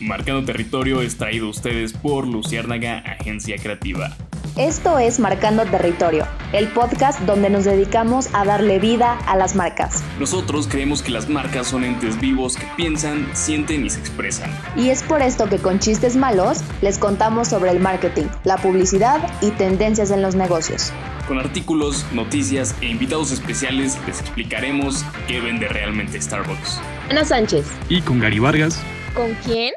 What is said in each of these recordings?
Marcando Territorio es traído a ustedes por Luciérnaga Agencia Creativa. Esto es Marcando Territorio, el podcast donde nos dedicamos a darle vida a las marcas. Nosotros creemos que las marcas son entes vivos que piensan, sienten y se expresan. Y es por esto que con chistes malos les contamos sobre el marketing, la publicidad y tendencias en los negocios. Con artículos, noticias e invitados especiales les explicaremos qué vende realmente Starbucks. Ana Sánchez. Y con Gary Vargas. ¿Con quién?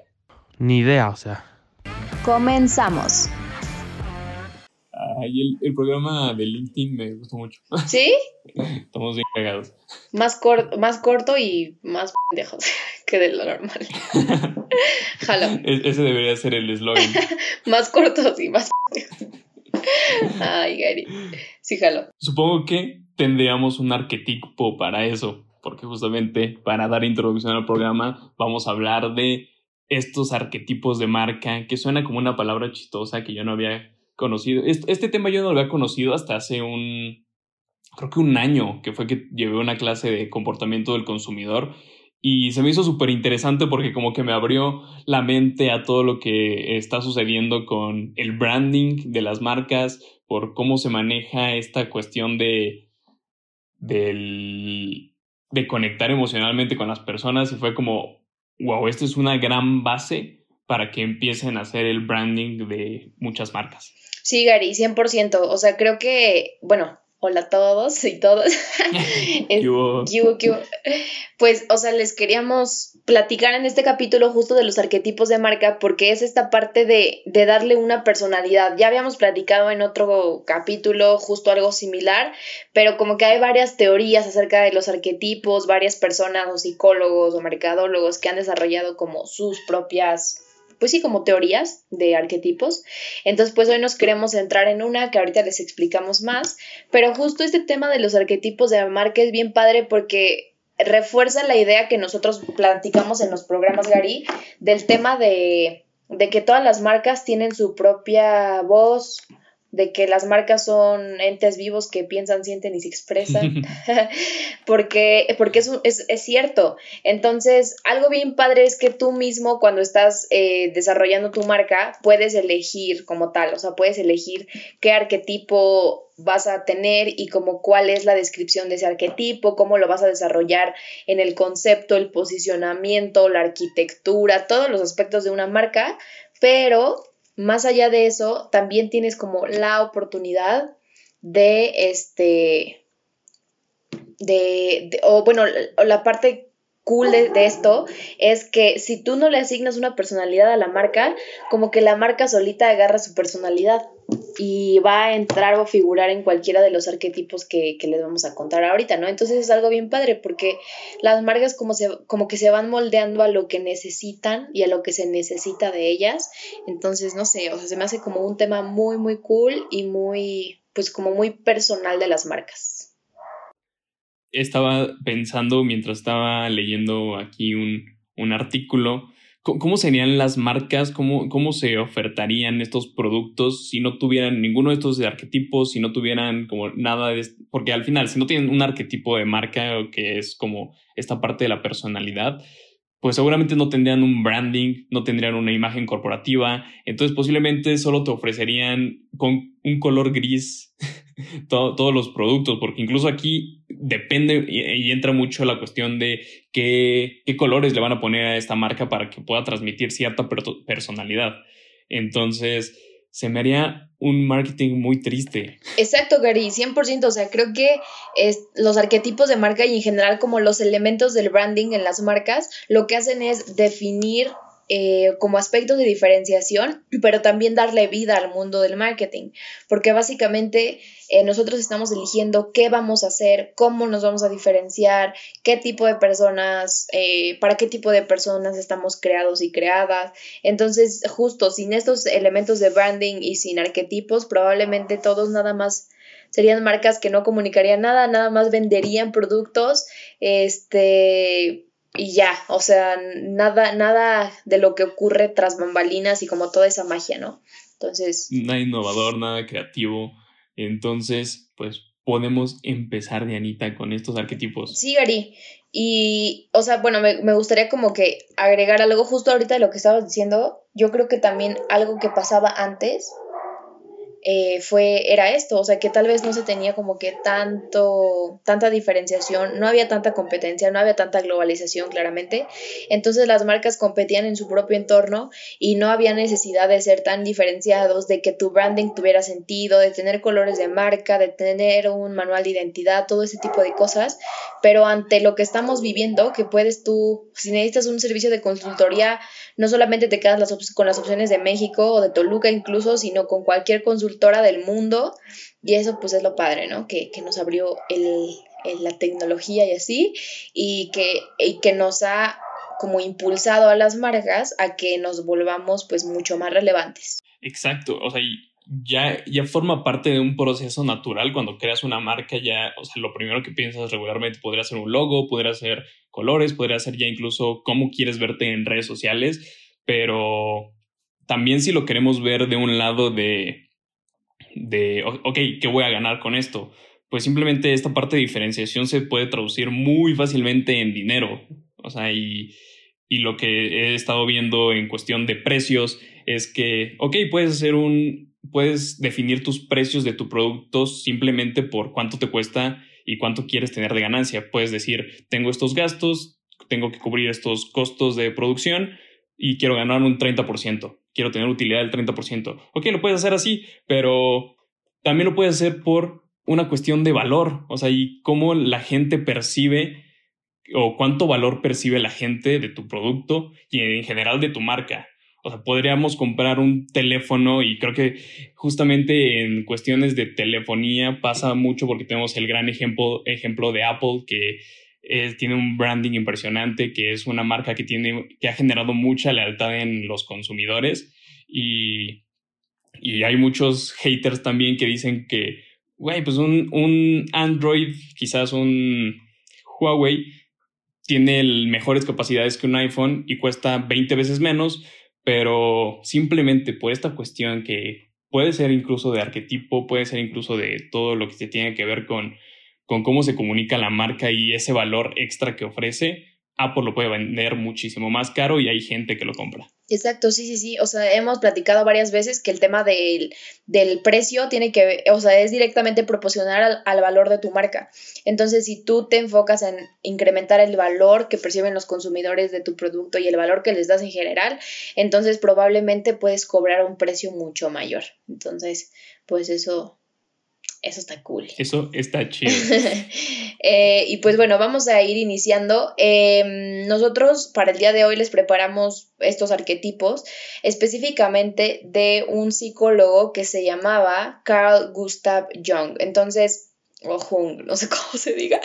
Ni idea, o sea. Comenzamos. Ay, el, el, programa de LinkedIn me gustó mucho. ¿Sí? Estamos bien pegados. Más, cor más corto y más pendejos que de lo normal. Jalo. E ese debería ser el eslogan. más cortos y más pendejos. Ay, Gary. Sí, jalo. Supongo que tendríamos un arquetipo para eso, porque justamente para dar introducción al programa vamos a hablar de estos arquetipos de marca, que suena como una palabra chistosa que yo no había conocido. Este, tema yo no lo había conocido hasta hace un, creo que un año, que fue que llevé una clase de comportamiento del consumidor y se me hizo súper interesante porque como que me abrió la mente a todo lo que está sucediendo con el branding de las marcas, por cómo se maneja esta cuestión de, del, de conectar emocionalmente con las personas y fue como, wow, esto es una gran base para que empiecen a hacer el branding de muchas marcas. Sí, Gary, 100%. O sea, creo que, bueno, hola a todos y todas. Pues, o sea, les queríamos platicar en este capítulo justo de los arquetipos de marca porque es esta parte de, de darle una personalidad. Ya habíamos platicado en otro capítulo justo algo similar, pero como que hay varias teorías acerca de los arquetipos, varias personas o psicólogos o mercadólogos que han desarrollado como sus propias pues sí, como teorías de arquetipos. Entonces, pues hoy nos queremos centrar en una que ahorita les explicamos más, pero justo este tema de los arquetipos de marca es bien padre porque refuerza la idea que nosotros platicamos en los programas, Gary, del tema de, de que todas las marcas tienen su propia voz, de que las marcas son entes vivos que piensan, sienten y se expresan, porque, porque es, es, es, cierto. Entonces, algo bien padre es que tú mismo cuando estás eh, desarrollando tu marca, puedes elegir como tal, o sea, puedes elegir qué arquetipo vas a tener y como cuál es la descripción de ese arquetipo, cómo lo vas a desarrollar en el concepto, el posicionamiento, la arquitectura, todos los aspectos de una marca, pero más allá de eso, también tienes como la oportunidad de este, de, o bueno, la parte cool de, esto es que si tú no le asignas una personalidad a la marca, como que la marca solita agarra su personalidad y va a entrar o figurar en cualquiera de los arquetipos que, que, les vamos a contar ahorita, ¿no? Entonces es algo bien padre porque las marcas como, se, como que se van moldeando a lo que necesitan y a lo que se necesita de ellas. Entonces, no sé, o sea, se me hace como un tema muy, muy cool y muy, pues como muy personal de las marcas estaba pensando mientras estaba leyendo aquí un, un artículo, ¿cómo serían las marcas? ¿Cómo, ¿Cómo se ofertarían estos productos si no tuvieran ninguno de estos arquetipos, si no tuvieran como nada de... Porque al final, si no tienen un arquetipo de marca que es como esta parte de la personalidad, pues seguramente no tendrían un branding, no tendrían una imagen corporativa, entonces posiblemente solo te ofrecerían con un color gris todos los productos, porque incluso aquí depende y, entra mucho la cuestión de qué, colores le van a poner a esta marca para que pueda transmitir cierta personalidad. Entonces, se me haría un marketing muy triste. Exacto, Gary, 100%. O sea, creo que es, los arquetipos de marca y en general como los elementos del branding en las marcas, lo que hacen es definir eh, como aspectos de diferenciación, pero también darle vida al mundo del marketing, porque básicamente eh, nosotros estamos eligiendo qué vamos a hacer, cómo nos vamos a diferenciar, qué tipo de personas, eh, para qué tipo de personas estamos creados y creadas. Entonces, justo sin estos elementos de branding y sin arquetipos, probablemente todos nada más serían marcas que no comunicarían nada, nada más venderían productos, este, y ya, o sea, nada, nada de lo que ocurre tras bambalinas y como toda esa magia, ¿no? Entonces. Nada innovador, nada creativo. Entonces, pues podemos empezar, Dianita, con estos arquetipos? Sí, Gary. Y, o sea, bueno, me, me, gustaría como que agregar algo justo ahorita de lo que estabas diciendo. Yo creo que también algo que pasaba antes eh, fue, era esto, o sea, que tal vez no se tenía como que tanto, tanta diferenciación, no había tanta competencia, no había tanta globalización claramente, entonces las marcas competían en su propio entorno y no había necesidad de ser tan diferenciados, de que tu branding tuviera sentido, de tener colores de marca, de tener un manual de identidad, todo ese tipo de cosas, pero ante lo que estamos viviendo, que puedes tú, si necesitas un servicio de consultoría, no solamente te quedas las con las opciones de México o de Toluca incluso, sino con cualquier consultoría del mundo y eso pues es lo padre, ¿no? Que, nos abrió el, la tecnología y así y que, y que nos ha como impulsado a las marcas a que nos volvamos pues mucho más relevantes. Exacto, o sea, ya, ya forma parte de un proceso natural cuando creas una marca, ya, o sea, lo primero que piensas regularmente podría ser un logo, podría ser colores, podría ser ya incluso cómo quieres verte en redes sociales, pero también si lo queremos ver de un lado de de, ok, ¿qué voy a ganar con esto? Pues simplemente esta parte de diferenciación se puede traducir muy fácilmente en dinero. O sea, y, y lo que he estado viendo en cuestión de precios es que, ok, puedes hacer un, puedes definir tus precios de tu producto simplemente por cuánto te cuesta y cuánto quieres tener de ganancia. Puedes decir, tengo estos gastos, tengo que cubrir estos costos de producción y quiero ganar un 30% quiero tener utilidad del 30%. Ok, lo puedes hacer así, pero también lo puedes hacer por una cuestión de valor, o sea, y cómo la gente percibe o cuánto valor percibe la gente de tu producto y en general de tu marca. O sea, podríamos comprar un teléfono y creo que justamente en cuestiones de telefonía pasa mucho porque tenemos el gran ejemplo, ejemplo de Apple que tiene un branding impresionante, que es una marca que, tiene, que ha generado mucha lealtad en los consumidores. Y, y hay muchos haters también que dicen que, güey, pues un, un Android, quizás un Huawei, tiene mejores capacidades que un iPhone y cuesta 20 veces menos, pero simplemente por esta cuestión que puede ser incluso de arquetipo, puede ser incluso de todo lo que se tiene que ver con con cómo se comunica la marca y ese valor extra que ofrece, Apple lo puede vender muchísimo más caro y hay gente que lo compra. Exacto, sí, sí, sí. O sea, hemos platicado varias veces que el tema del, precio tiene que, o sea, es directamente proporcional al, al, valor de tu marca. Entonces, si tú te enfocas en incrementar el valor que perciben los consumidores de tu producto y el valor que les das en general, entonces probablemente puedes cobrar un precio mucho mayor. Entonces, pues eso, eso está cool. Eso está chido. Eh, y pues bueno, vamos a ir iniciando. Em, nosotros para el día de hoy les preparamos estos arquetipos específicamente de un psicólogo que se llamaba Carl Gustav Jung. Entonces, o Jung, no sé cómo se diga,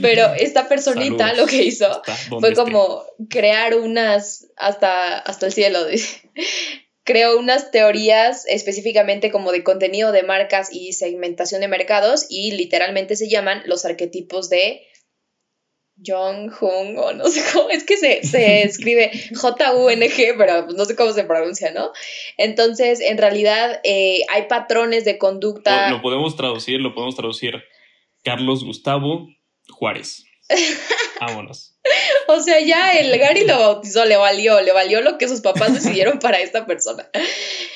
pero esta personita lo que hizo fue como crear unas hasta, hasta el cielo, creó unas teorías específicamente como de contenido de marcas y segmentación de mercados y literalmente se llaman los arquetipos de Jung Hung o no sé cómo, es que se, escribe J-U-N-G, pero no sé cómo se pronuncia, ¿no? Entonces, en realidad eh, hay patrones de conducta. Lo podemos traducir, lo podemos traducir Carlos Gustavo Juárez. Vámonos. O sea, ya el Gary lo bautizó, le valió, le valió lo que sus papás decidieron para esta persona.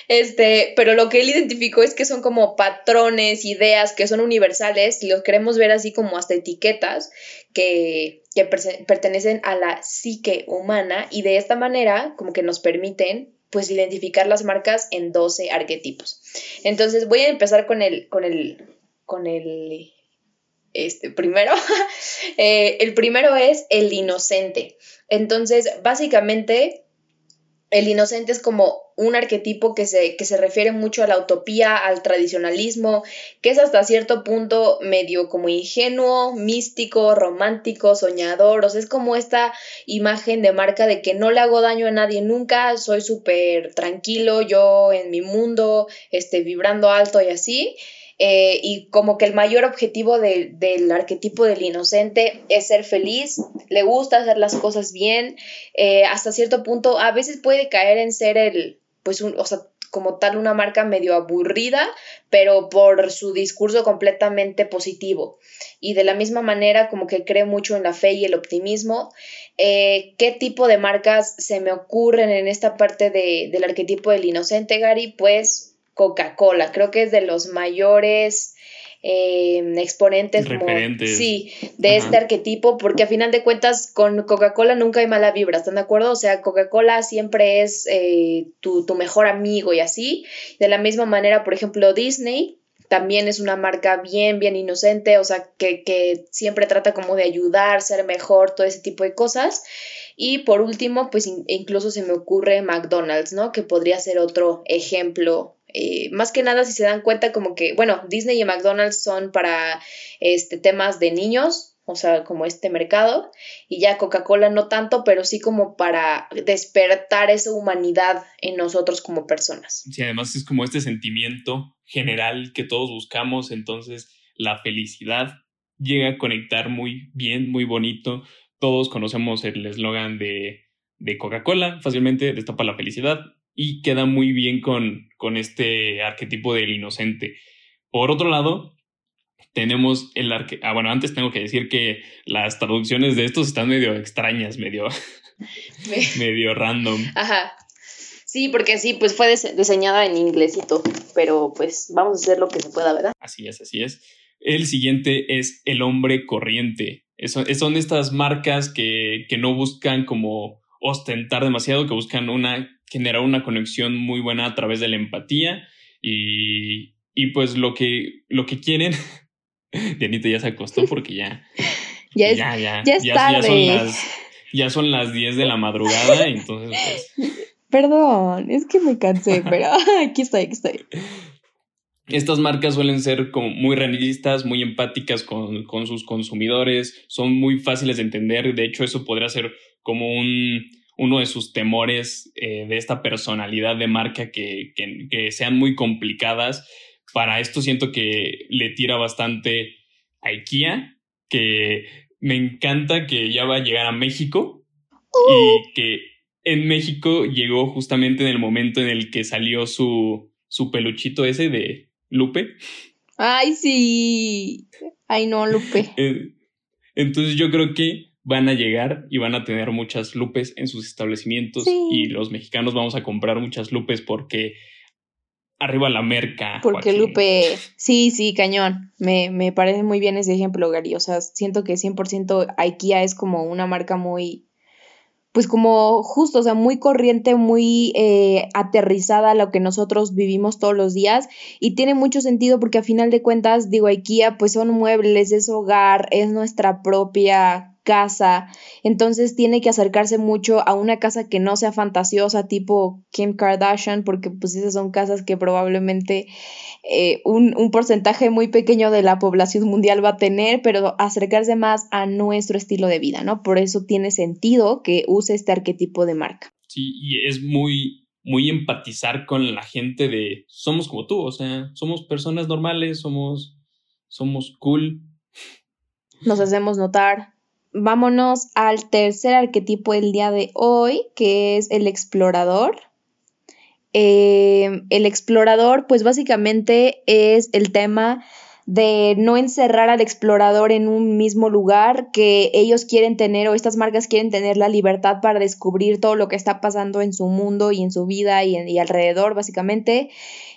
Este, pero lo que él identificó es que son como patrones, ideas que son universales, y los queremos ver así como hasta etiquetas que, que pertenecen a la psique humana y de esta manera como que nos permiten pues identificar las marcas en 12 arquetipos. Entonces voy a empezar con el, con el, con el este, primero, eh, el primero es el inocente. Entonces, básicamente, el inocente es como un arquetipo que se, que se refiere mucho a la utopía, al tradicionalismo, que es hasta cierto punto medio como ingenuo, místico, romántico, soñador, o sea, es como esta imagen de marca de que no le hago daño a nadie nunca, soy súper tranquilo, yo en mi mundo, este, vibrando alto y así. Eh, y como que el mayor objetivo del arquetipo del inocente es ser feliz, le gusta hacer las cosas bien, eh, hasta cierto punto a veces puede caer en ser el, pues, un, o sea, como tal una marca medio aburrida, pero por su discurso completamente positivo. Y de la misma manera como que cree mucho en la fe y el optimismo. Eh, ¿Qué tipo de marcas se me ocurren en esta parte del arquetipo del inocente, Gary? Pues Coca-Cola, creo que es de los mayores eh, exponentes sí, de este arquetipo, porque a final de cuentas con Coca-Cola nunca hay mala vibra, ¿están de acuerdo? O sea, Coca-Cola siempre es eh, tu, tu mejor amigo y así. De la misma manera, por ejemplo, Disney, también es una marca bien, bien inocente, o sea, que, que, siempre trata como de ayudar, ser mejor, todo ese tipo de cosas. Y por último, pues incluso se me ocurre McDonald's, ¿no? Que podría ser otro ejemplo eh, más que nada, si se dan cuenta, como que, bueno, Disney y McDonald's son para este, temas de niños, o sea, como este mercado, y ya Coca-Cola no tanto, pero sí como para despertar esa humanidad en nosotros como personas. Sí, además es como este sentimiento general que todos buscamos, entonces la felicidad llega a conectar muy bien, muy bonito. Todos conocemos el eslogan de, de Coca-Cola, fácilmente destapa la felicidad, y queda muy bien con, con este arquetipo del inocente. Por otro lado, tenemos el arque... Ah, bueno, antes tengo que decir que las traducciones de estos están medio extrañas, medio, medio random. Ajá. Sí, porque sí, pues fue diseñada en inglesito, pero pues vamos a hacer lo que se pueda, ¿verdad? Así es, así es. El siguiente es El hombre corriente. son estas marcas que, que no buscan como ostentar demasiado, que buscan una generar una conexión muy buena a través de la empatía y, y pues lo que, lo que quieren, Dianita ya se acostó porque ya, ya, ya, ya, ya, ya, son las, ya son las 10 de la madrugada, entonces pues... Perdón, es que me cansé, pero aquí estoy, aquí estoy. Estas marcas suelen ser como muy realistas, muy empáticas con, con, sus consumidores, son muy fáciles de entender. De hecho, eso podría ser como un, uno de sus temores eh, de esta personalidad de marca que, que, sean muy complicadas. Para esto siento que le tira bastante a IKEA, que me encanta que ya va a llegar a México y uh. que en México llegó justamente en el momento en el que salió su, su peluchito ese de Lupe. Ay, sí. Ay, no, Lupe. Eh, entonces yo creo que van a llegar y van a tener muchas lupes en sus establecimientos y los mexicanos vamos a comprar muchas lupes porque arriba la merca. Porque Lupe, sí, sí, cañón. Me, me parece muy bien ese ejemplo, Gary. O sea, siento que 100% IKEA es como una marca muy, pues como justo, o sea, muy corriente, muy eh, aterrizada a lo que nosotros vivimos todos los días y tiene mucho sentido porque a final de cuentas, digo, IKEA pues son muebles, es hogar, es nuestra propia casa, entonces tiene que acercarse mucho a una casa que no sea fantasiosa tipo Kim Kardashian, porque pues esas son casas que probablemente eh, un, un, porcentaje muy pequeño de la población mundial va a tener, pero acercarse más a nuestro estilo de vida, ¿no? Por eso tiene sentido que use este arquetipo de marca. Sí, y es muy, muy empatizar con la gente de somos como tú, o sea, somos personas normales, somos, somos cool. Nos hacemos notar, vámonos al tercer arquetipo del día de hoy, que es el explorador. Eh, el explorador, pues básicamente es el tema de no encerrar al explorador en un mismo lugar, que ellos quieren tener o estas marcas quieren tener la libertad para descubrir todo lo que está pasando en su mundo y en su vida y, alrededor, básicamente.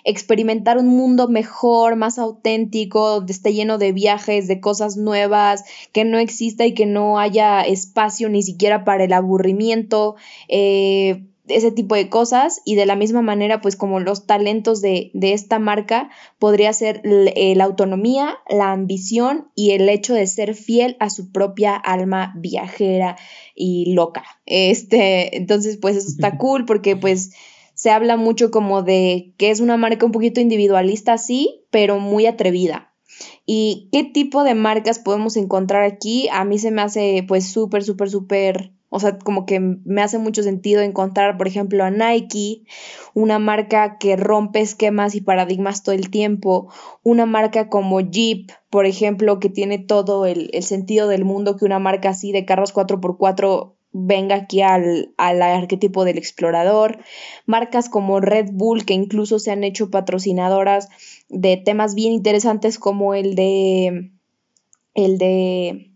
Experimentar un mundo mejor, más auténtico, donde esté lleno de viajes, de cosas nuevas, que no exista y que no haya espacio ni siquiera para el aburrimiento. Eh, ese tipo de cosas y de la misma manera pues como los talentos de, esta marca podría ser eh, la autonomía, la ambición y el hecho de ser fiel a su propia alma viajera y loca. Este, entonces pues eso está cool porque pues se habla mucho como de que es una marca un poquito individualista sí, pero muy atrevida. ¿Y qué tipo de marcas podemos encontrar aquí? A mí se me hace pues súper, súper, súper o sea, como que me hace mucho sentido encontrar, por ejemplo, a Nike, una marca que rompe esquemas y paradigmas todo el tiempo, una marca como Jeep, por ejemplo, que tiene todo el, sentido del mundo que una marca así de carros 4x4 venga aquí al, al, arquetipo del explorador, marcas como Red Bull que incluso se han hecho patrocinadoras de temas bien interesantes como el de el de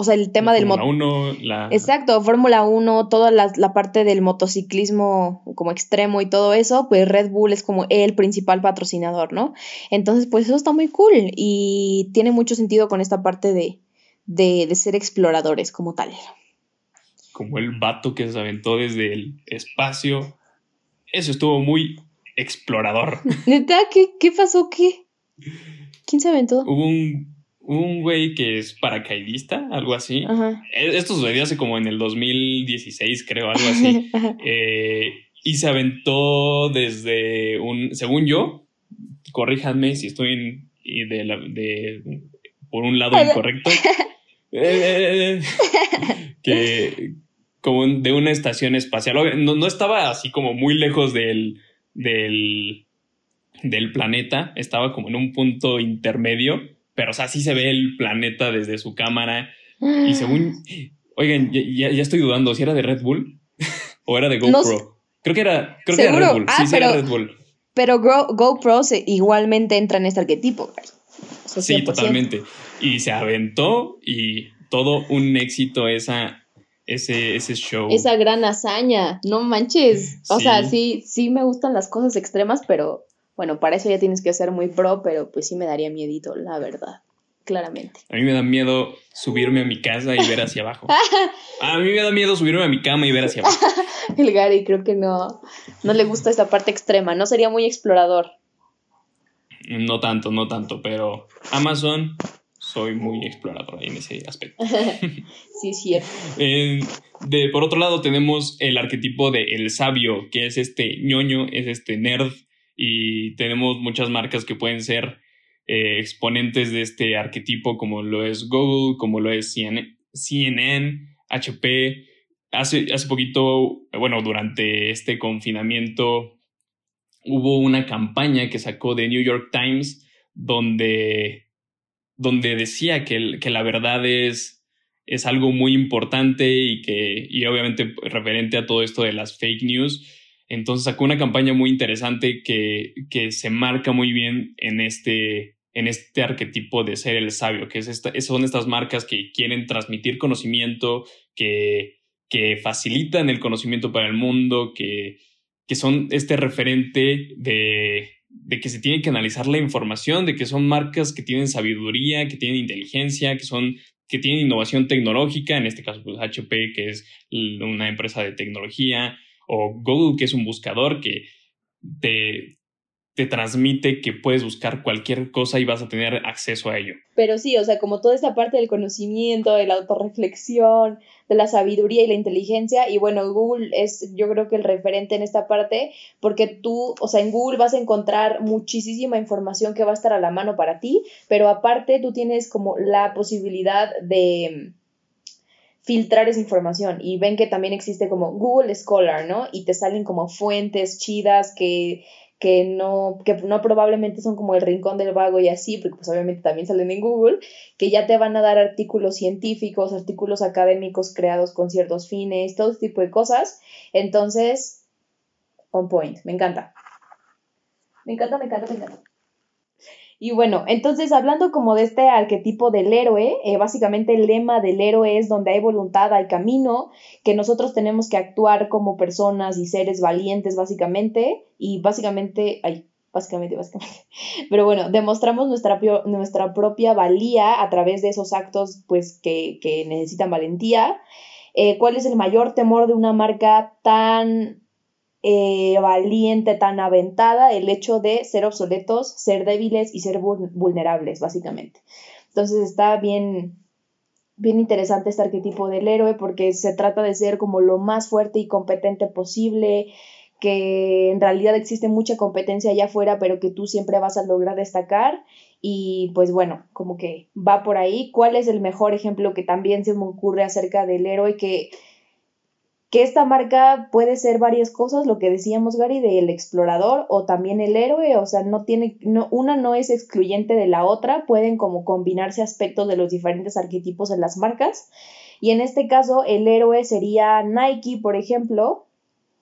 o sea, el tema del Fórmula 1, la... Exacto, Fórmula 1, toda la, la, parte del motociclismo como extremo y todo eso, pues Red Bull es como el principal patrocinador, ¿no? Entonces, pues eso está muy cool y tiene mucho sentido con esta parte de, de, de ser exploradores como tal. Como el vato que se aventó desde el espacio. Eso estuvo muy explorador. ¿Neta? ¿Qué, qué pasó? ¿Qué? ¿Quién se aventó? Hubo un un güey que es paracaidista, algo así. E, esto sucedió hace como en el 2016, creo, algo así. Eh, y se aventó desde un, según yo, corríjanme si estoy de, de, por un lado incorrecto, eh, que como de una estación espacial. No, no, estaba así como muy lejos del, del, del planeta, estaba como en un punto intermedio pero o sea, sí se ve el planeta desde su cámara. Y según, oigan, ya, estoy dudando si era de Red Bull o era de GoPro. creo que era, creo que era Red Bull. sí, sí era Red Bull. Pero GoPro igualmente entra en este arquetipo. sí, totalmente. Y se aventó y todo un éxito esa, ese, ese show. Esa gran hazaña, no manches. O sea, sí, sí me gustan las cosas extremas, pero bueno, para eso ya tienes que ser muy pro, pero pues sí me daría miedito, la verdad, claramente. A mí me da miedo subirme a mi casa y ver hacia abajo. A mí me da miedo subirme a mi cama y ver hacia abajo. El Gary creo que no, no le gusta esta parte extrema, no sería muy explorador. No tanto, no tanto, pero Amazon soy muy explorador en ese aspecto. sí, es cierto. de, por otro lado, tenemos el arquetipo de el sabio, que es este ñoño, es este nerd y tenemos muchas marcas que pueden ser eh, exponentes de este arquetipo como lo es Google, como lo es CNN, HP. Hace, hace poquito, bueno, durante este confinamiento hubo una campaña que sacó de New York Times donde, donde decía que, que la verdad es, es algo muy importante y que, y obviamente referente a todo esto de las fake news, entonces sacó una campaña muy interesante que, que se marca muy bien en este, en este arquetipo de ser el sabio, que es esta, son estas marcas que quieren transmitir conocimiento, que, que facilitan el conocimiento para el mundo, que, que son este referente de, de que se tiene que analizar la información, de que son marcas que tienen sabiduría, que tienen inteligencia, que son que tienen innovación tecnológica, en este caso pues HP, que es una empresa de tecnología, o Google, que es un buscador que te, te transmite que puedes buscar cualquier cosa y vas a tener acceso a ello. Pero sí, o sea, como toda esta parte del conocimiento, de la autorreflexión, de la sabiduría y la inteligencia, y bueno, Google es yo creo que el referente en esta parte, porque tú, o sea, en Google vas a encontrar muchísima información que va a estar a la mano para ti, pero aparte tú tienes como la posibilidad de filtrar esa información y ven que también existe como Google Scholar, ¿no? Y te salen como fuentes chidas que, que, no, que no probablemente son como el rincón del vago y así, porque pues obviamente también salen en Google, que ya te van a dar artículos científicos, artículos académicos creados con ciertos fines, todo este tipo de cosas. Entonces, on point, me encanta. Me encanta, me encanta, me encanta. Y bueno, entonces hablando como de este arquetipo del héroe, eh, básicamente el lema del héroe es donde hay voluntad, hay camino, que nosotros tenemos que actuar como personas y seres valientes básicamente, y básicamente, ay, básicamente, básicamente, pero bueno, demostramos nuestra, nuestra propia valía a través de esos actos pues que, que necesitan valentía. Eh, ¿Cuál es el mayor temor de una marca tan eh, valiente, tan aventada, el hecho de ser obsoletos, ser débiles y ser vulnerables, básicamente. Entonces está bien, bien interesante este arquetipo del héroe porque se trata de ser como lo más fuerte y competente posible, que en realidad existe mucha competencia allá afuera, pero que tú siempre vas a lograr destacar. Y pues bueno, como que va por ahí. ¿Cuál es el mejor ejemplo que también se me ocurre acerca del héroe que que esta marca puede ser varias cosas, lo que decíamos Gary, del explorador o también el héroe, o sea, no tiene, no, una no es excluyente de la otra, pueden como combinarse aspectos de los diferentes arquetipos en las marcas. Y en este caso, el héroe sería Nike, por ejemplo.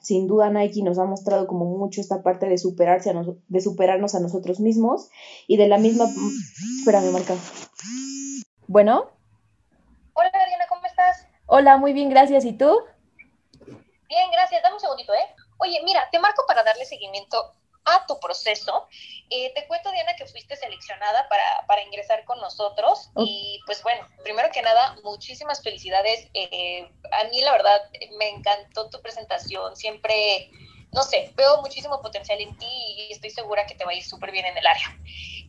Sin duda Nike nos ha mostrado como mucho esta parte de, superarse de superarnos a nosotros mismos y de la misma... Espérame, Marca. Bueno. Hola, Diana, ¿cómo estás? Hola, muy bien, gracias. ¿Y tú? Bien, gracias. Dame un segundito, ¿eh? Oye, mira, te marco para darle seguimiento a tu proceso. Eh, te cuento, Diana, que fuiste seleccionada para, para ingresar con nosotros. Y pues bueno, primero que nada, muchísimas felicidades. Eh, a mí, la verdad, me encantó tu presentación. Siempre, no sé, veo muchísimo potencial en ti y estoy segura que te va a ir súper bien en el área.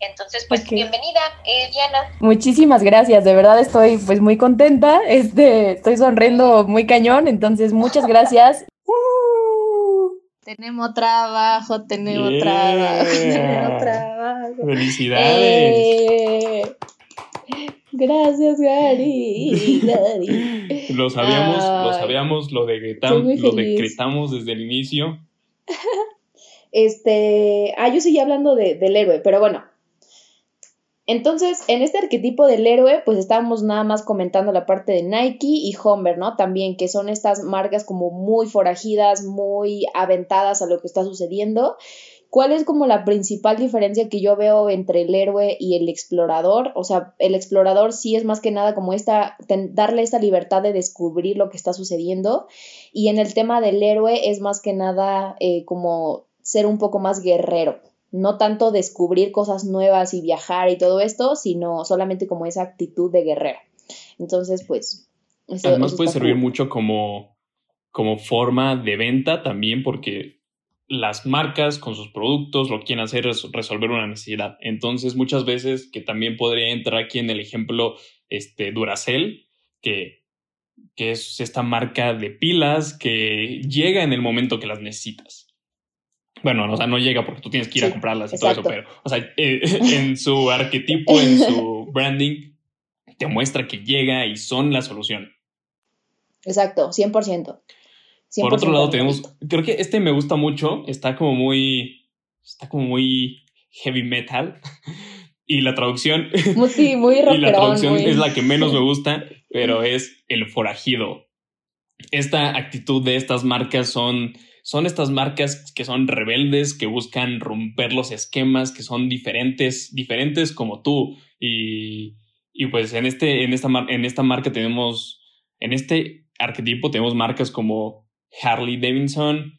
Entonces, pues bienvenida, eh, Diana. Muchísimas gracias, de verdad estoy pues muy contenta, este, estoy sonriendo muy cañón, entonces muchas gracias. Tenemos trabajo, tenemos trabajo, tenemos trabajo. Felicidades. Eh, gracias, Gary. lo sabíamos, lo sabíamos, lo decretamos, lo decretamos desde el inicio. Este, ah, yo seguía hablando de, del héroe, pero bueno, entonces, en este arquetipo del héroe, pues estábamos nada más comentando la parte de Nike y Homer, ¿no? También, que son estas marcas como muy forajidas, muy aventadas a lo que está sucediendo. ¿Cuál es como la principal diferencia que yo veo entre el héroe y el explorador? O sea, el explorador sí es más que nada como esta, darle esta libertad de descubrir lo que está sucediendo. Y en el tema del héroe es más que nada eh, como ser un poco más guerrero no tanto descubrir cosas nuevas y viajar y todo esto, sino solamente como esa actitud de guerrero. Entonces, pues... Además puede servir mucho como, como forma de venta también porque las marcas con sus productos lo que quieren hacer es resolver una necesidad. Entonces, muchas veces que también podría entrar aquí en el ejemplo este, Duracell, que, que es esta marca de pilas que llega en el momento que las necesitas. Bueno, o sea, no llega porque tú tienes que ir a comprarlas y todo eso, pero, o sea, eh, en su arquetipo, en su branding, te muestra que llega y son la solución. Exacto, 100%. Por otro lado, tenemos, creo que este me gusta mucho, está como muy, está como muy heavy metal. Y la traducción. Sí, muy Y la traducción es la que menos me gusta, pero es el forajido. Esta actitud de estas marcas son son estas marcas que son rebeldes, que buscan romper los esquemas, que son diferentes, diferentes como tú. Y, y pues en, este, en, esta, en esta marca tenemos, en este arquetipo tenemos marcas como Harley Davidson,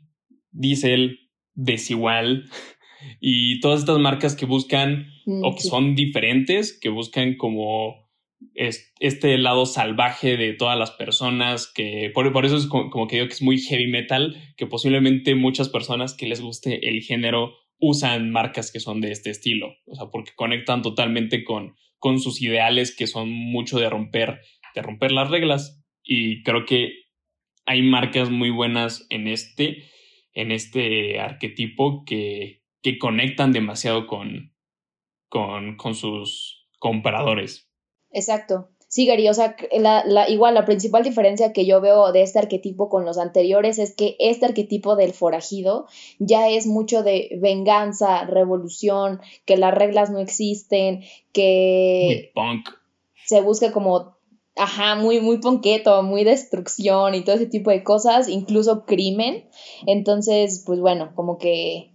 Diesel, Desigual. Y todas estas marcas que buscan mm, o que son diferentes, que buscan como este lado salvaje de todas las personas, que por, eso es como, que digo que es muy heavy metal, que posiblemente muchas personas que les guste el género usan marcas que son de este estilo, o sea, porque conectan totalmente con, con sus ideales que son mucho de romper, de romper las reglas. Y creo que hay marcas muy buenas en este, en este arquetipo que, que conectan demasiado con, con, con sus compradores. Exacto. Sí, Gary, o sea, la, la, igual la principal diferencia que yo veo de este arquetipo con los anteriores es que este arquetipo del forajido ya es mucho de venganza, revolución, que las reglas no existen, que punk. se busca como, ajá, muy, muy ponqueto, muy destrucción y todo ese tipo de cosas, incluso crimen. Entonces, pues bueno, como que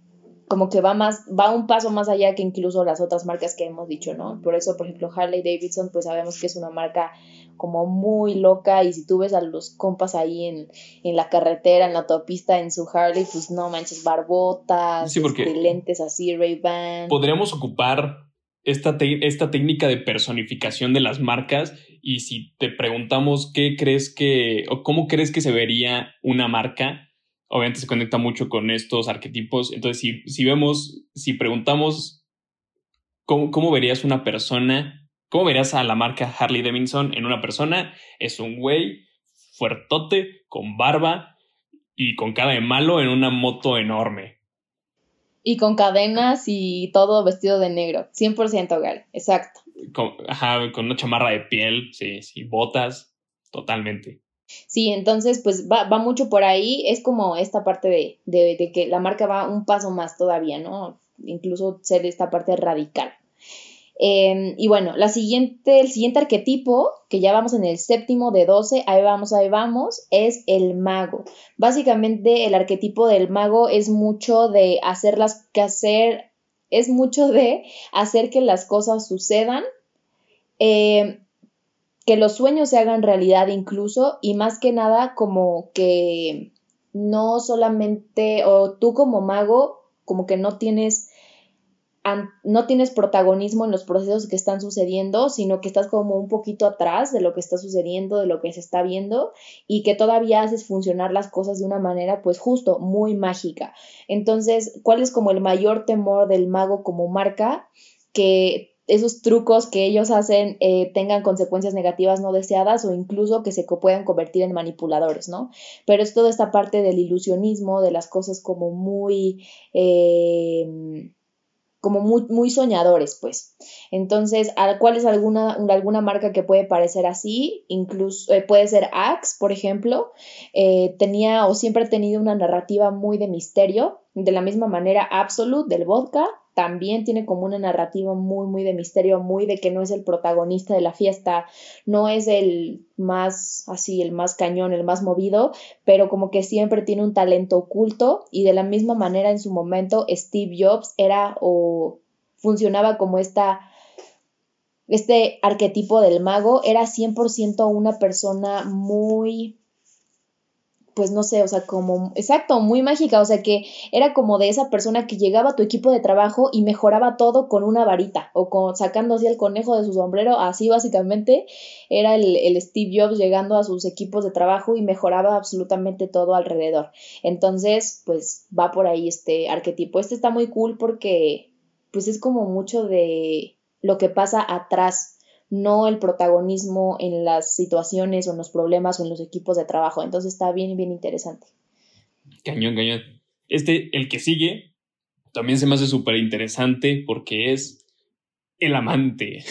como que va más, va un paso más allá que incluso las otras marcas que hemos dicho, ¿no? Por eso, por ejemplo, Harley Davidson, pues sabemos que es una marca como muy loca y si tú ves a los compas ahí en, en la carretera, en la autopista, en su Harley, pues no manches, barbotas, sí, porque lentes así, Ray-Ban. Podríamos ocupar esta, esta técnica de personificación de las marcas y si te preguntamos qué crees que, o cómo crees que se vería una marca, obviamente se conecta mucho con estos arquetipos. Entonces, si, si vemos, si preguntamos cómo, cómo verías una persona, cómo verías a la marca Harley Davidson en una persona, es un güey fuertote, con barba y con cara de malo en una moto enorme. Y con cadenas y todo vestido de negro. 100% Gary, exacto. Con, ajá, con una chamarra de piel, sí, sí, botas, totalmente. Sí, entonces pues va, va mucho por ahí, es como esta parte de, de, de, que la marca va un paso más todavía, ¿no? Incluso ser esta parte radical. Em, y bueno, la siguiente, el siguiente arquetipo, que ya vamos en el séptimo de 12, ahí vamos, ahí vamos, es el mago. Básicamente el arquetipo del mago es mucho de hacerlas que hacer, es mucho de hacer que las cosas sucedan, em, que los sueños se hagan realidad incluso, y más que nada como que no solamente, o tú como mago, como que no tienes no tienes protagonismo en los procesos que están sucediendo, sino que estás como un poquito atrás de lo que está sucediendo, de lo que se está viendo y que todavía haces funcionar las cosas de una manera pues justo muy mágica. Entonces, ¿cuál es como el mayor temor del mago como marca? Que esos trucos que ellos hacen eh, tengan consecuencias negativas no deseadas o incluso que se puedan convertir en manipuladores, ¿no? Pero es toda esta parte del ilusionismo, de las cosas como muy... Eh, como muy, soñadores, pues. Entonces, ¿cuál es alguna, alguna marca que puede parecer así? Incluso eh, puede ser Axe, por ejemplo. Eh, tenía o siempre ha tenido una narrativa muy de misterio. De la misma manera, Absolute del vodka también tiene como una narrativa muy, muy de misterio, muy de que no es el protagonista de la fiesta, no es el más así, el más cañón, el más movido, pero como que siempre tiene un talento oculto y de la misma manera en su momento Steve Jobs era o funcionaba como esta este arquetipo del mago era 100% una persona muy pues no sé, o sea, como, exacto, muy mágica, o sea, que era como de esa persona que llegaba a tu equipo de trabajo y mejoraba todo con una varita o con, sacando así el conejo de su sombrero, así básicamente era el, el Steve Jobs llegando a sus equipos de trabajo y mejoraba absolutamente todo alrededor. Entonces, pues va por ahí este arquetipo. Este está muy cool porque, pues es como mucho de lo que pasa atrás no el protagonismo en las situaciones o en los problemas o en los equipos de trabajo. Entonces está bien, bien interesante. Cañón, cañón. Este, el que sigue, también se me hace súper interesante porque es el amante.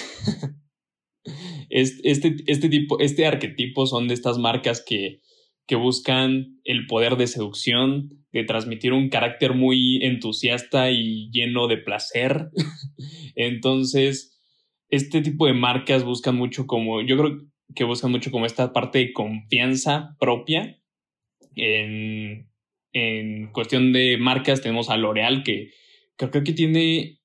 este, este, tipo, este arquetipo son de estas marcas que, que buscan el poder de seducción, de transmitir un carácter muy entusiasta y lleno de placer. Entonces, este tipo de marcas buscan mucho como, yo creo que buscan mucho como esta parte de confianza propia. En, en cuestión de marcas tenemos a L'Oreal que creo, que tiene,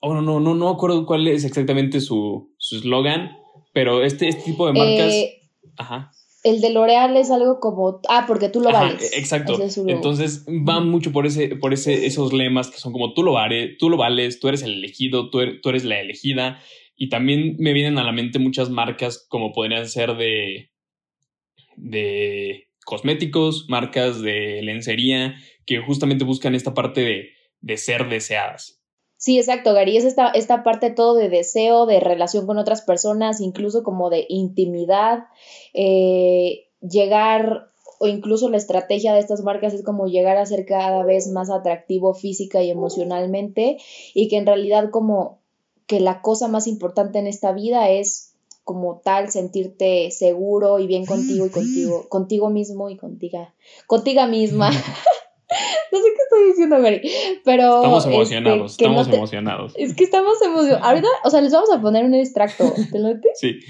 oh no, no, no, no acuerdo cuál es exactamente su eslogan, pero este, este tipo de marcas... Eh, ajá. El de L'Oreal es algo como, ah, porque tú lo vales. Exacto. Entonces van mucho por ese, por ese, esos lemas que son como tú lo vales, tú lo vales, tú eres el elegido, tú eres, tú eres la elegida. Y también me vienen a la mente muchas marcas como podrían ser de, de cosméticos, marcas de lencería, que justamente buscan esta parte de, de ser deseadas. Sí, exacto, Gary, es esta, esta parte todo de deseo, de relación con otras personas, incluso como de intimidad, eh, llegar o incluso la estrategia de estas marcas es como llegar a ser cada vez más atractivo física y emocionalmente y que en realidad como que la cosa más importante en esta vida es como tal sentirte seguro y bien contigo y contigo, contigo mismo y contigo, contigo misma. no sé qué estoy diciendo, Mary, pero... Estamos este, emocionados, estamos emocionados. Es que estamos emocionados. Ahorita, o sea, les vamos a poner un extracto, ¿te lo Sí.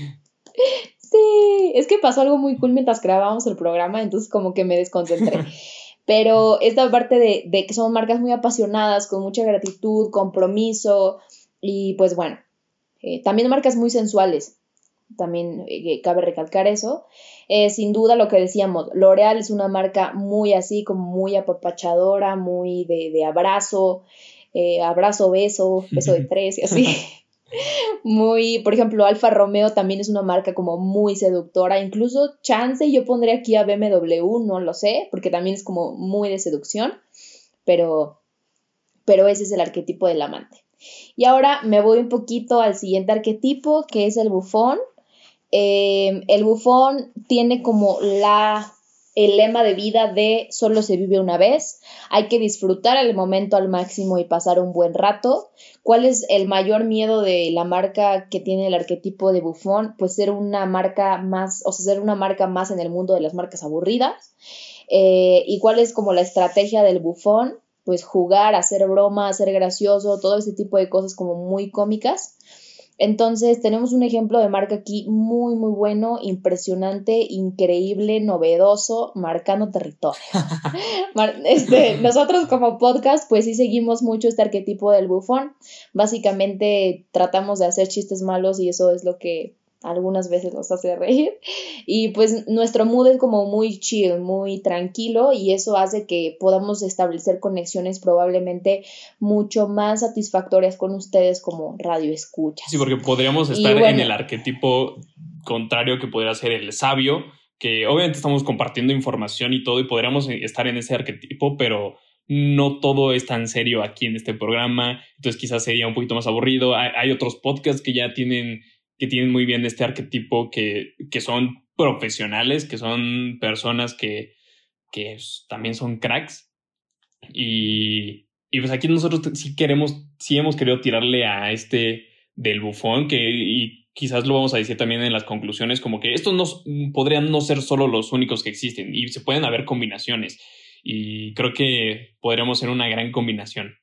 Sí, es que pasó algo muy cool mientras grabábamos el programa, entonces como que me desconcentré. Pero esta parte de, de que son marcas muy apasionadas, con mucha gratitud, compromiso, y pues bueno, eh, también marcas muy sensuales, también eh, cabe recalcar eso. Eh, sin duda lo que decíamos, L'Oreal es una marca muy así, como muy apapachadora, muy de, de abrazo, abrazo, beso, beso de tres y así. muy, por ejemplo, Alfa Romeo también es una marca como muy seductora, incluso Chance yo pondré aquí a BMW, no lo sé, porque también es como muy de seducción, pero, pero ese es el arquetipo del amante. Y ahora me voy un poquito al siguiente arquetipo, que es el bufón. Eh, el bufón tiene como la el lema de vida de solo se vive una vez, hay que disfrutar el momento al máximo y pasar un buen rato. ¿Cuál es el mayor miedo de la marca que tiene el arquetipo de bufón? Pues ser una marca más, o sea, ser una marca más en el mundo de las marcas aburridas. Eh, ¿Y cuál es como la estrategia del bufón? Pues jugar, hacer broma, ser gracioso, todo ese tipo de cosas como muy cómicas. Entonces tenemos un ejemplo de marca aquí muy, muy bueno, impresionante, increíble, novedoso, marcando territorio. este, nosotros como podcast pues sí seguimos mucho este arquetipo del bufón. Básicamente tratamos de hacer chistes malos y eso es lo que algunas veces nos hace reír. Y pues nuestro mood es como muy chill, muy tranquilo y eso hace que podamos establecer conexiones probablemente mucho más satisfactorias con ustedes como radio escuchas. Sí, porque podríamos estar en el arquetipo contrario que podría ser el sabio, que obviamente estamos compartiendo información y todo y podríamos estar en ese arquetipo, pero no todo es tan serio aquí en este programa, entonces quizás sería un poquito más aburrido. Hay, hay otros podcasts que ya tienen que tienen muy bien este arquetipo, que, que son profesionales, que son personas que, que también son cracks. Y, y pues aquí nosotros sí queremos, sí hemos querido tirarle a este del bufón, que y quizás lo vamos a decir también en las conclusiones, como que estos no podrían no ser solo los únicos que existen y se pueden haber combinaciones. Y creo que podríamos ser una gran combinación.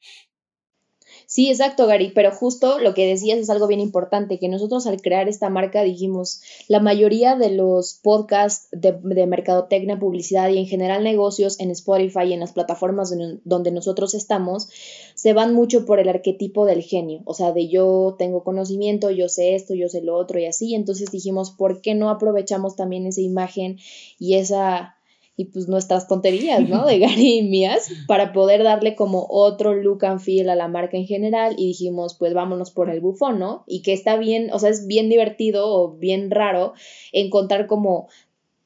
Sí, exacto, Gary, pero justo lo que decías es algo bien importante, que nosotros al crear esta marca dijimos, la mayoría de los podcasts de, de mercadotecnia, publicidad y en general negocios en Spotify y en las plataformas donde nosotros estamos, se van mucho por el arquetipo del genio, o sea, de yo tengo conocimiento, yo sé esto, yo sé lo otro y así, entonces dijimos, ¿por qué no aprovechamos también esa imagen y esa y pues nuestras tonterías, ¿no? De Gary y mías, para poder darle como otro look and feel a la marca en general y dijimos, pues vámonos por el bufón, ¿no? Y que está bien, o sea, es bien divertido o bien raro encontrar como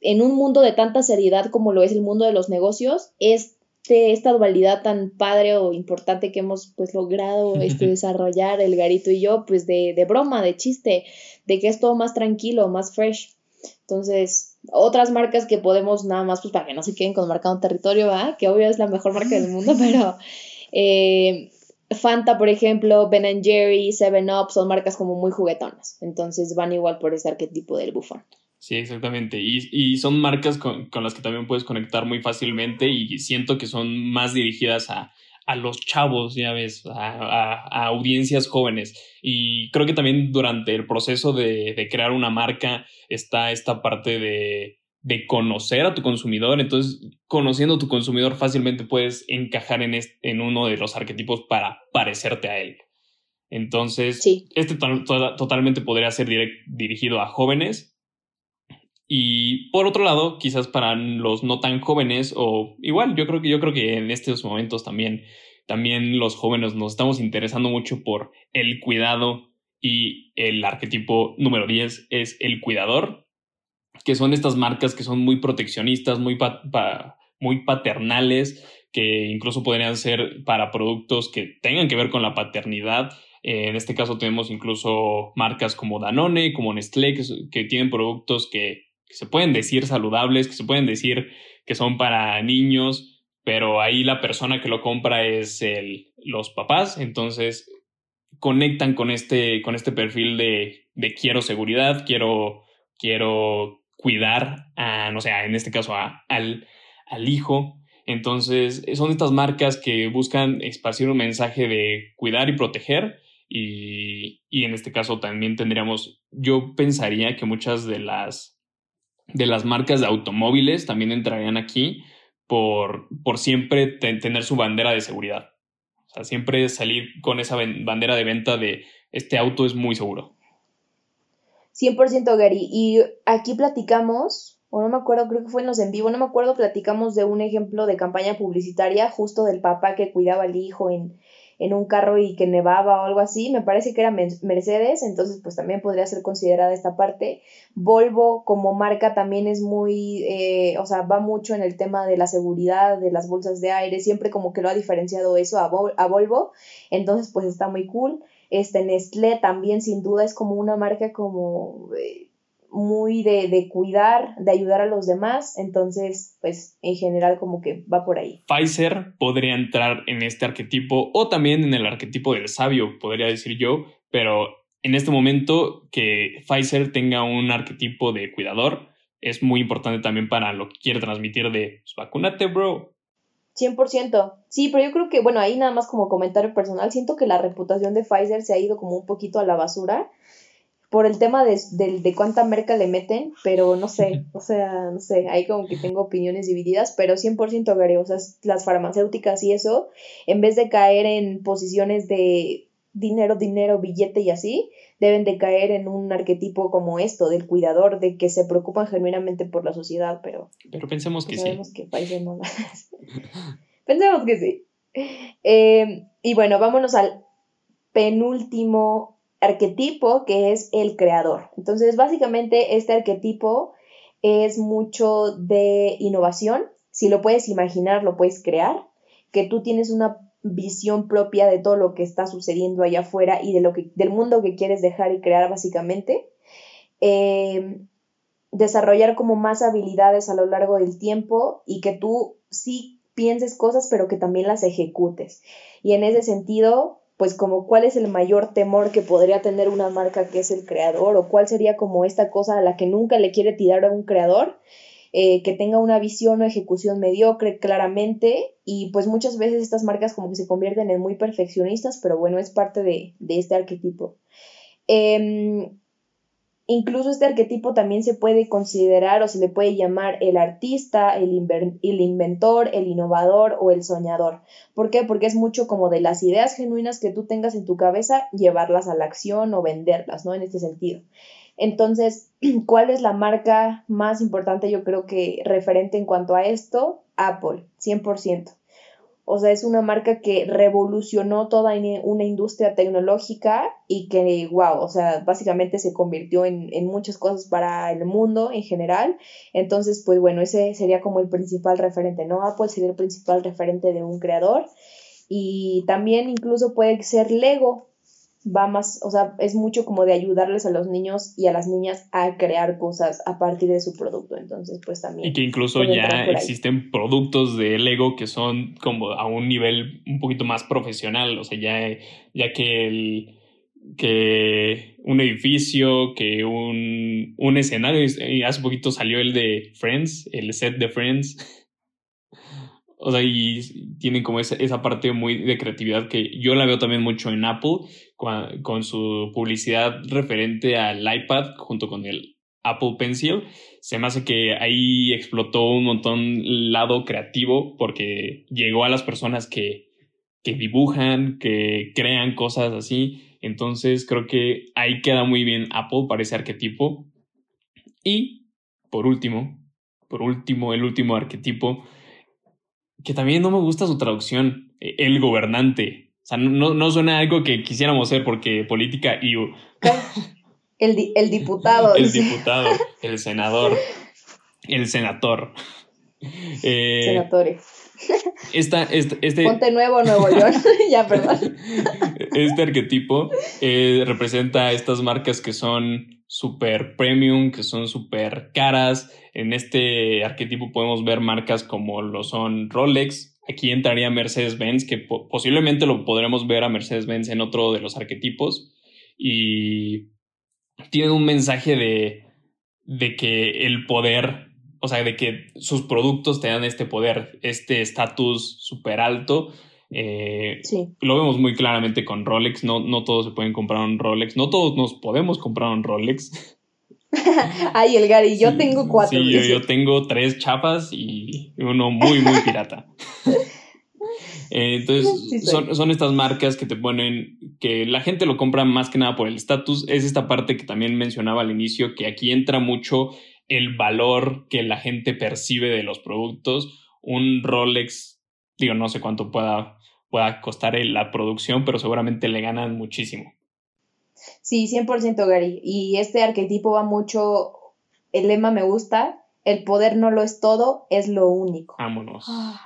en un mundo de tanta seriedad como lo es el mundo de los negocios, este, esta dualidad tan padre o importante que hemos pues logrado este, desarrollar el Garito y yo, pues de, de broma, de chiste, de que es todo más tranquilo, más fresh. Entonces, otras marcas que podemos nada más, pues para que no se queden con marcado territorio, ¿verdad? Que obvio es la mejor marca del mundo, pero eh, Fanta, por ejemplo, Ben Jerry, Seven Up son marcas como muy juguetonas. Entonces van igual por ese arquetipo del bufón. Sí, exactamente. Y, y son marcas con, con, las que también puedes conectar muy fácilmente y siento que son más dirigidas a, a los chavos, ya ves, a, a, audiencias jóvenes. Y creo que también durante el proceso de, de crear una marca está esta parte de, de, conocer a tu consumidor. Entonces, conociendo a tu consumidor fácilmente puedes encajar en, este, en uno de los arquetipos para parecerte a él. Entonces, este totalmente podría ser dirigido a jóvenes y por otro lado, quizás para los no tan jóvenes, o igual, yo creo que yo creo que en estos momentos también, también los jóvenes nos estamos interesando mucho por el cuidado y el arquetipo número 10 es el cuidador, que son estas marcas que son muy proteccionistas, muy, muy paternales, que incluso podrían ser para productos que tengan que ver con la paternidad. En este caso tenemos incluso marcas como Danone, como Nestlé, que tienen productos que se pueden decir saludables, que se pueden decir que son para niños, pero ahí la persona que lo compra es el, los papás, entonces conectan con este, con este perfil de, de quiero seguridad, quiero, quiero cuidar a, no sé, en este caso a, al, al hijo. Entonces, son estas marcas que buscan esparcir un mensaje de cuidar y proteger. Y, y en este caso también tendríamos, yo pensaría que muchas de las de las marcas de automóviles también entrarían aquí por, por siempre tener su bandera de seguridad. O sea, siempre salir con esa bandera de venta de este auto es muy seguro. 100% Gary. Y aquí platicamos, o no me acuerdo, creo que fue en los en vivo, no me acuerdo, platicamos de un ejemplo de campaña publicitaria justo del papá que cuidaba al hijo en, en un carro y que nevaba o algo así, me parece que era Mercedes, entonces pues también podría ser considerada esta parte. Volvo como marca también es muy, eh, o sea, va mucho en el tema de la seguridad, de las bolsas de aire, siempre como que lo ha diferenciado eso a, a Volvo, entonces pues está muy cool. Este Nestlé también sin duda es como una marca como... Eh, muy de, de, cuidar, de ayudar a los demás, entonces, pues en general como que va por ahí. Pfizer podría entrar en este arquetipo o también en el arquetipo del sabio, podría decir yo, pero en este momento que Pfizer tenga un arquetipo de cuidador es muy importante también para lo que quiere transmitir de pues, vacúnate, bro. 100%. Sí, pero yo creo que, bueno, ahí nada más como comentario personal, siento que la reputación de Pfizer se ha ido como un poquito a la basura por el tema de, de, cuánta merca le meten, pero no sé, o sea, no sé, ahí como que tengo opiniones divididas, pero 100% Gary, o sea, las farmacéuticas y eso, en vez de caer en posiciones de dinero, dinero, billete y así, deben de caer en un arquetipo como esto, del cuidador, de que se preocupan genuinamente por la sociedad, pero... Pero pensemos que sí. Que pensemos que sí. Eh, y bueno, vámonos al penúltimo arquetipo que es el creador. Entonces, básicamente este arquetipo es mucho de innovación. Si lo puedes imaginar, lo puedes crear, que tú tienes una visión propia de todo lo que está sucediendo allá afuera y de lo que, del mundo que quieres dejar y crear básicamente. Eh, desarrollar como más habilidades a lo largo del tiempo y que tú sí pienses cosas, pero que también las ejecutes. Y en ese sentido, pues como cuál es el mayor temor que podría tener una marca que es el creador o cuál sería como esta cosa a la que nunca le quiere tirar a un creador, eh, que tenga una visión o ejecución mediocre claramente y pues muchas veces estas marcas como que se convierten en muy perfeccionistas, pero bueno, es parte de, de este arquetipo. Em, Incluso este arquetipo también se puede considerar o se le puede llamar el artista, el, inventor, el innovador o el soñador. ¿Por qué? Porque es mucho como de las ideas genuinas que tú tengas en tu cabeza, llevarlas a la acción o venderlas, ¿no? En este sentido. Entonces, ¿cuál es la marca más importante yo creo que referente en cuanto a esto? Apple, 100%. O sea, es una marca que revolucionó toda una industria tecnológica y que, wow, o sea, básicamente se convirtió en, en, muchas cosas para el mundo en general. Entonces, pues bueno, ese sería como el principal referente, ¿no? Apple sería el principal referente de un creador. Y también incluso puede ser Lego, va más, o sea, es mucho como de ayudarles a los niños y a las niñas a crear cosas a partir de su producto. Entonces, pues también. Y que incluso ya existen productos de Lego que son como a un nivel un poquito más profesional, o sea, ya, ya que el que un edificio, que un, un escenario, y hace poquito salió el de Friends, el set de Friends, o sea, y tienen como esa, esa parte muy de creatividad que yo la veo también mucho en Apple con, su publicidad referente al iPad junto con el Apple Pencil. Se me hace que ahí explotó un montón lado creativo porque llegó a las personas que, que dibujan, que crean cosas así. Entonces creo que ahí queda muy bien Apple para ese arquetipo. Y por último, por último, el último arquetipo que también no me gusta su traducción, el gobernante. O sea, no, no suena algo que quisiéramos ser porque política y... El, el diputado. el diputado, el senador, el senator. Eh. Esta, este, este, Ponte Nuevo, Nuevo León. ya, perdón. Este arquetipo eh, representa estas marcas que son super premium, que son súper caras. En este arquetipo podemos ver marcas como lo son Rolex. Aquí entraría Mercedes-Benz, que posiblemente lo podremos ver a Mercedes-Benz en otro de los arquetipos. Y tienen un mensaje de, de que el poder, o sea, de que sus productos te dan este poder, este estatus súper alto eh, lo vemos muy claramente con Rolex. No, no todos se pueden comprar un Rolex. No todos nos podemos comprar un Rolex. Ay, el Gary, yo tengo cuatro. Sí, yo, tengo tres chapas y uno muy, muy pirata. Eh, entonces, son, son, estas marcas que te ponen, que la gente lo compra más que nada por el estatus. Es esta parte que también mencionaba al inicio, que aquí entra mucho el valor que la gente percibe de los productos. Un Rolex, digo, no sé cuánto pueda pueda costar la producción, pero seguramente le ganan muchísimo. Sí, 100% Gary. Y este arquetipo va mucho, el lema me gusta, el poder no lo es todo, es lo único. Vámonos. Ah,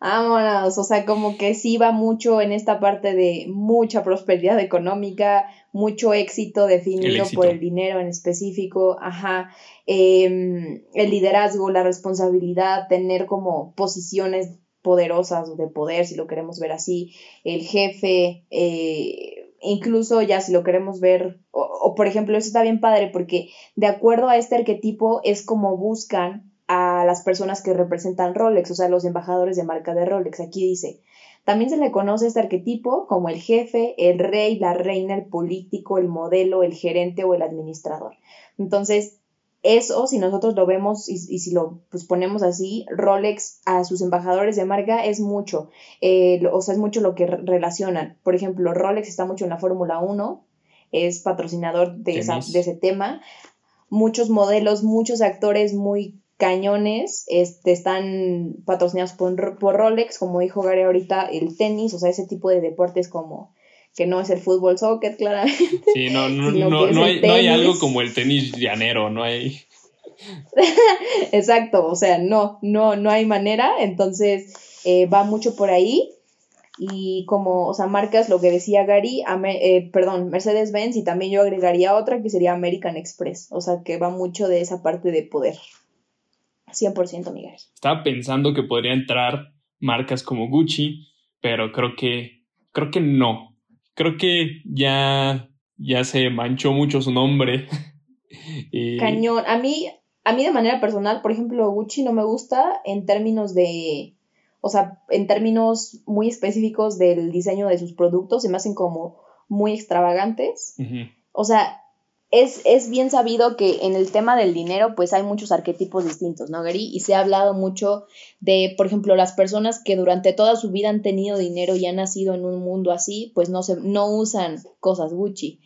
vámonos, o sea, como que sí va mucho en esta parte de mucha prosperidad económica, mucho éxito definido por el dinero en específico, ajá, em, el liderazgo, la responsabilidad, tener como posiciones poderosas o de poder, si lo queremos ver así, el jefe, eh, incluso ya si lo queremos ver, o, por ejemplo, eso está bien padre porque de acuerdo a este arquetipo es como buscan a las personas que representan Rolex, o sea, los embajadores de marca de Rolex. Aquí dice, También se le conoce este arquetipo como el jefe, el rey, la reina, el político, el modelo, el gerente o el administrador. Entonces, eso, si nosotros lo vemos y, si lo pues, ponemos así, Rolex a sus embajadores de marca es mucho, eh, o sea, es mucho lo que relacionan. Por ejemplo, Rolex está mucho en la Fórmula 1, es patrocinador de, de ese tema. Muchos modelos, muchos actores muy cañones este, están patrocinados por, por Rolex, como dijo Gary ahorita, el tenis, o sea, ese tipo de deportes como que no es el fútbol soccer, claramente. Sí, no, no, no, no, hay, no hay algo como el tenis llanero, no hay. Exacto, o sea, no, no, no hay manera, entonces eh, va mucho por ahí. Y como, o sea, marcas lo que decía Gary, eh, perdón, Mercedes-Benz y también yo agregaría otra que sería American Express, o sea, que va mucho de esa parte de poder. 100% Miguel. Estaba pensando que podría entrar marcas como Gucci, pero creo que, creo que no creo que ya, ya se manchó mucho su nombre. Cañón. A mí, a mí de manera personal, por ejemplo, Gucci no me gusta en términos de, o sea, en términos muy específicos del diseño de sus productos, se me hacen como muy extravagantes. O sea, es, bien sabido que en el tema del dinero, pues hay muchos arquetipos distintos, ¿no, Gary? Y se ha hablado mucho de, por ejemplo, las personas que durante toda su vida han tenido dinero y han nacido en un mundo así, pues no, se, no usan cosas Gucci.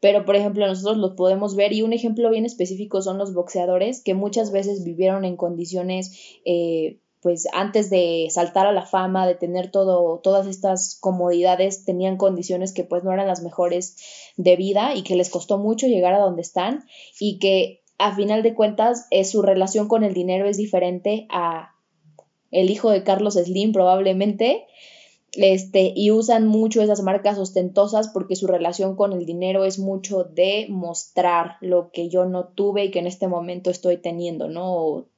Pero, por ejemplo, nosotros los podemos ver y un ejemplo bien específico son los boxeadores que muchas veces vivieron en condiciones eh, pues antes de saltar a la fama, de tener todo, todas estas comodidades, tenían condiciones que pues no eran las mejores de vida y que les costó mucho llegar a donde están y que a final de cuentas eh, su relación con el dinero es diferente a el hijo de Carlos Slim probablemente este, y usan mucho esas marcas ostentosas porque su relación con el dinero es mucho de mostrar lo que yo no tuve y que en este momento estoy teniendo, ¿no?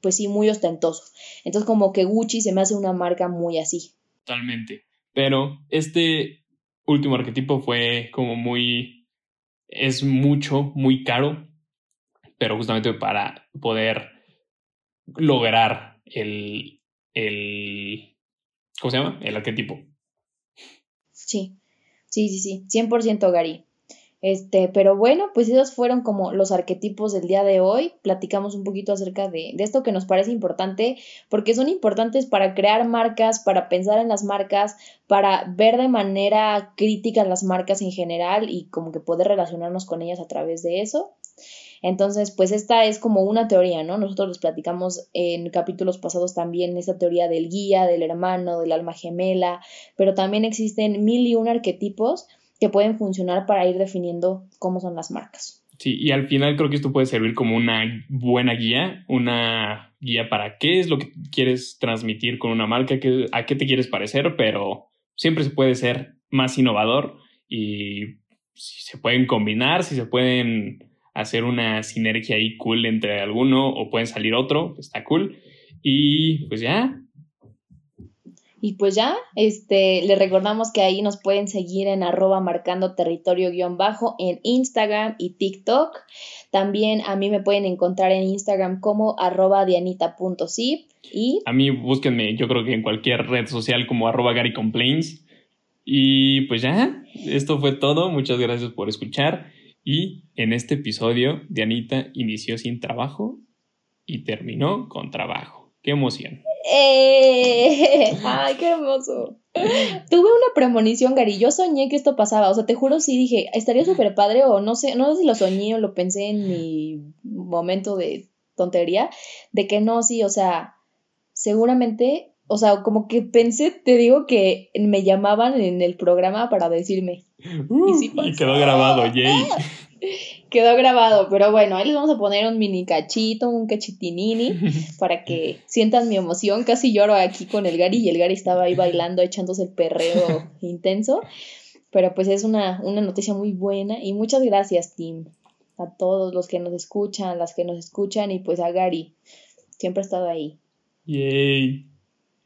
Pues sí, muy ostentoso. Entonces como que Gucci se me hace una marca muy así. Totalmente. Pero este último arquetipo fue como muy, es mucho, muy caro, pero justamente para poder lograr el, el ¿Cómo se llama? El arquetipo. Sí, sí, sí, sí, 100% Gary. Este, pero bueno, pues esos fueron como los arquetipos del día de hoy. Platicamos un poquito acerca de, de, esto que nos parece importante, porque son importantes para crear marcas, para pensar en las marcas, para ver de manera crítica las marcas en general y como que poder relacionarnos con ellas a través de eso. Entonces, pues esta es como una teoría, ¿no? Nosotros les platicamos en capítulos pasados también esta teoría del guía, del hermano, del alma gemela, pero también existen mil y un arquetipos que pueden funcionar para ir definiendo cómo son las marcas. Sí, y al final creo que esto puede servir como una buena guía, una guía para qué es lo que quieres transmitir con una marca, a qué te quieres parecer, pero siempre se puede ser más innovador y si se pueden combinar, si se pueden hacer una sinergia ahí cool entre alguno o pueden salir otro, está cool. Y pues ya. Y pues ya, este, les recordamos que ahí nos pueden seguir en arroba marcando territorio guion bajo en Instagram y TikTok. También a mí me pueden encontrar en Instagram como arroba dianita.zip y... A mí búsquenme, yo creo que en cualquier red social como arroba Gary Complaints. Y pues ya, esto fue todo. Muchas gracias por escuchar. Y en este episodio, Dianita inició sin trabajo y terminó con trabajo. ¡Qué emoción! ¡Eh! ¡Ay, qué hermoso! Tuve una premonición, Gary. Yo soñé que esto pasaba. O sea, te juro, sí dije, estaría súper padre o no sé, no sé si lo soñé o lo pensé en mi momento de tontería, de que no, sí, o sea, seguramente, o sea, como que pensé, te digo que me llamaban en el programa para decirme, y, quedó grabado, yay. Quedó grabado, pero bueno, ahí les vamos a poner un mini cachito, un cachitinini, para que sientan mi emoción. Casi lloro aquí con el Gary y el Gary estaba ahí bailando, echándose el perreo intenso. Pero pues es una, una noticia muy buena y muchas gracias, Tim. A todos los que nos escuchan, las que nos escuchan y pues a Gary. Siempre ha estado ahí. Yay.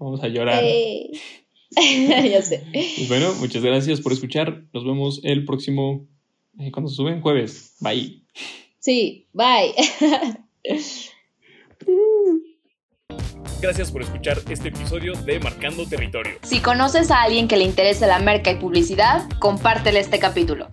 Vamos a llorar. ya sé. Pues bueno, muchas gracias por escuchar. Nos vemos el próximo. Eh, cuando suben? Jueves. Bye. Sí, bye. Gracias por escuchar este episodio de Marcando Territorio. Si conoces a alguien que le interese la marca y publicidad, compártele este capítulo.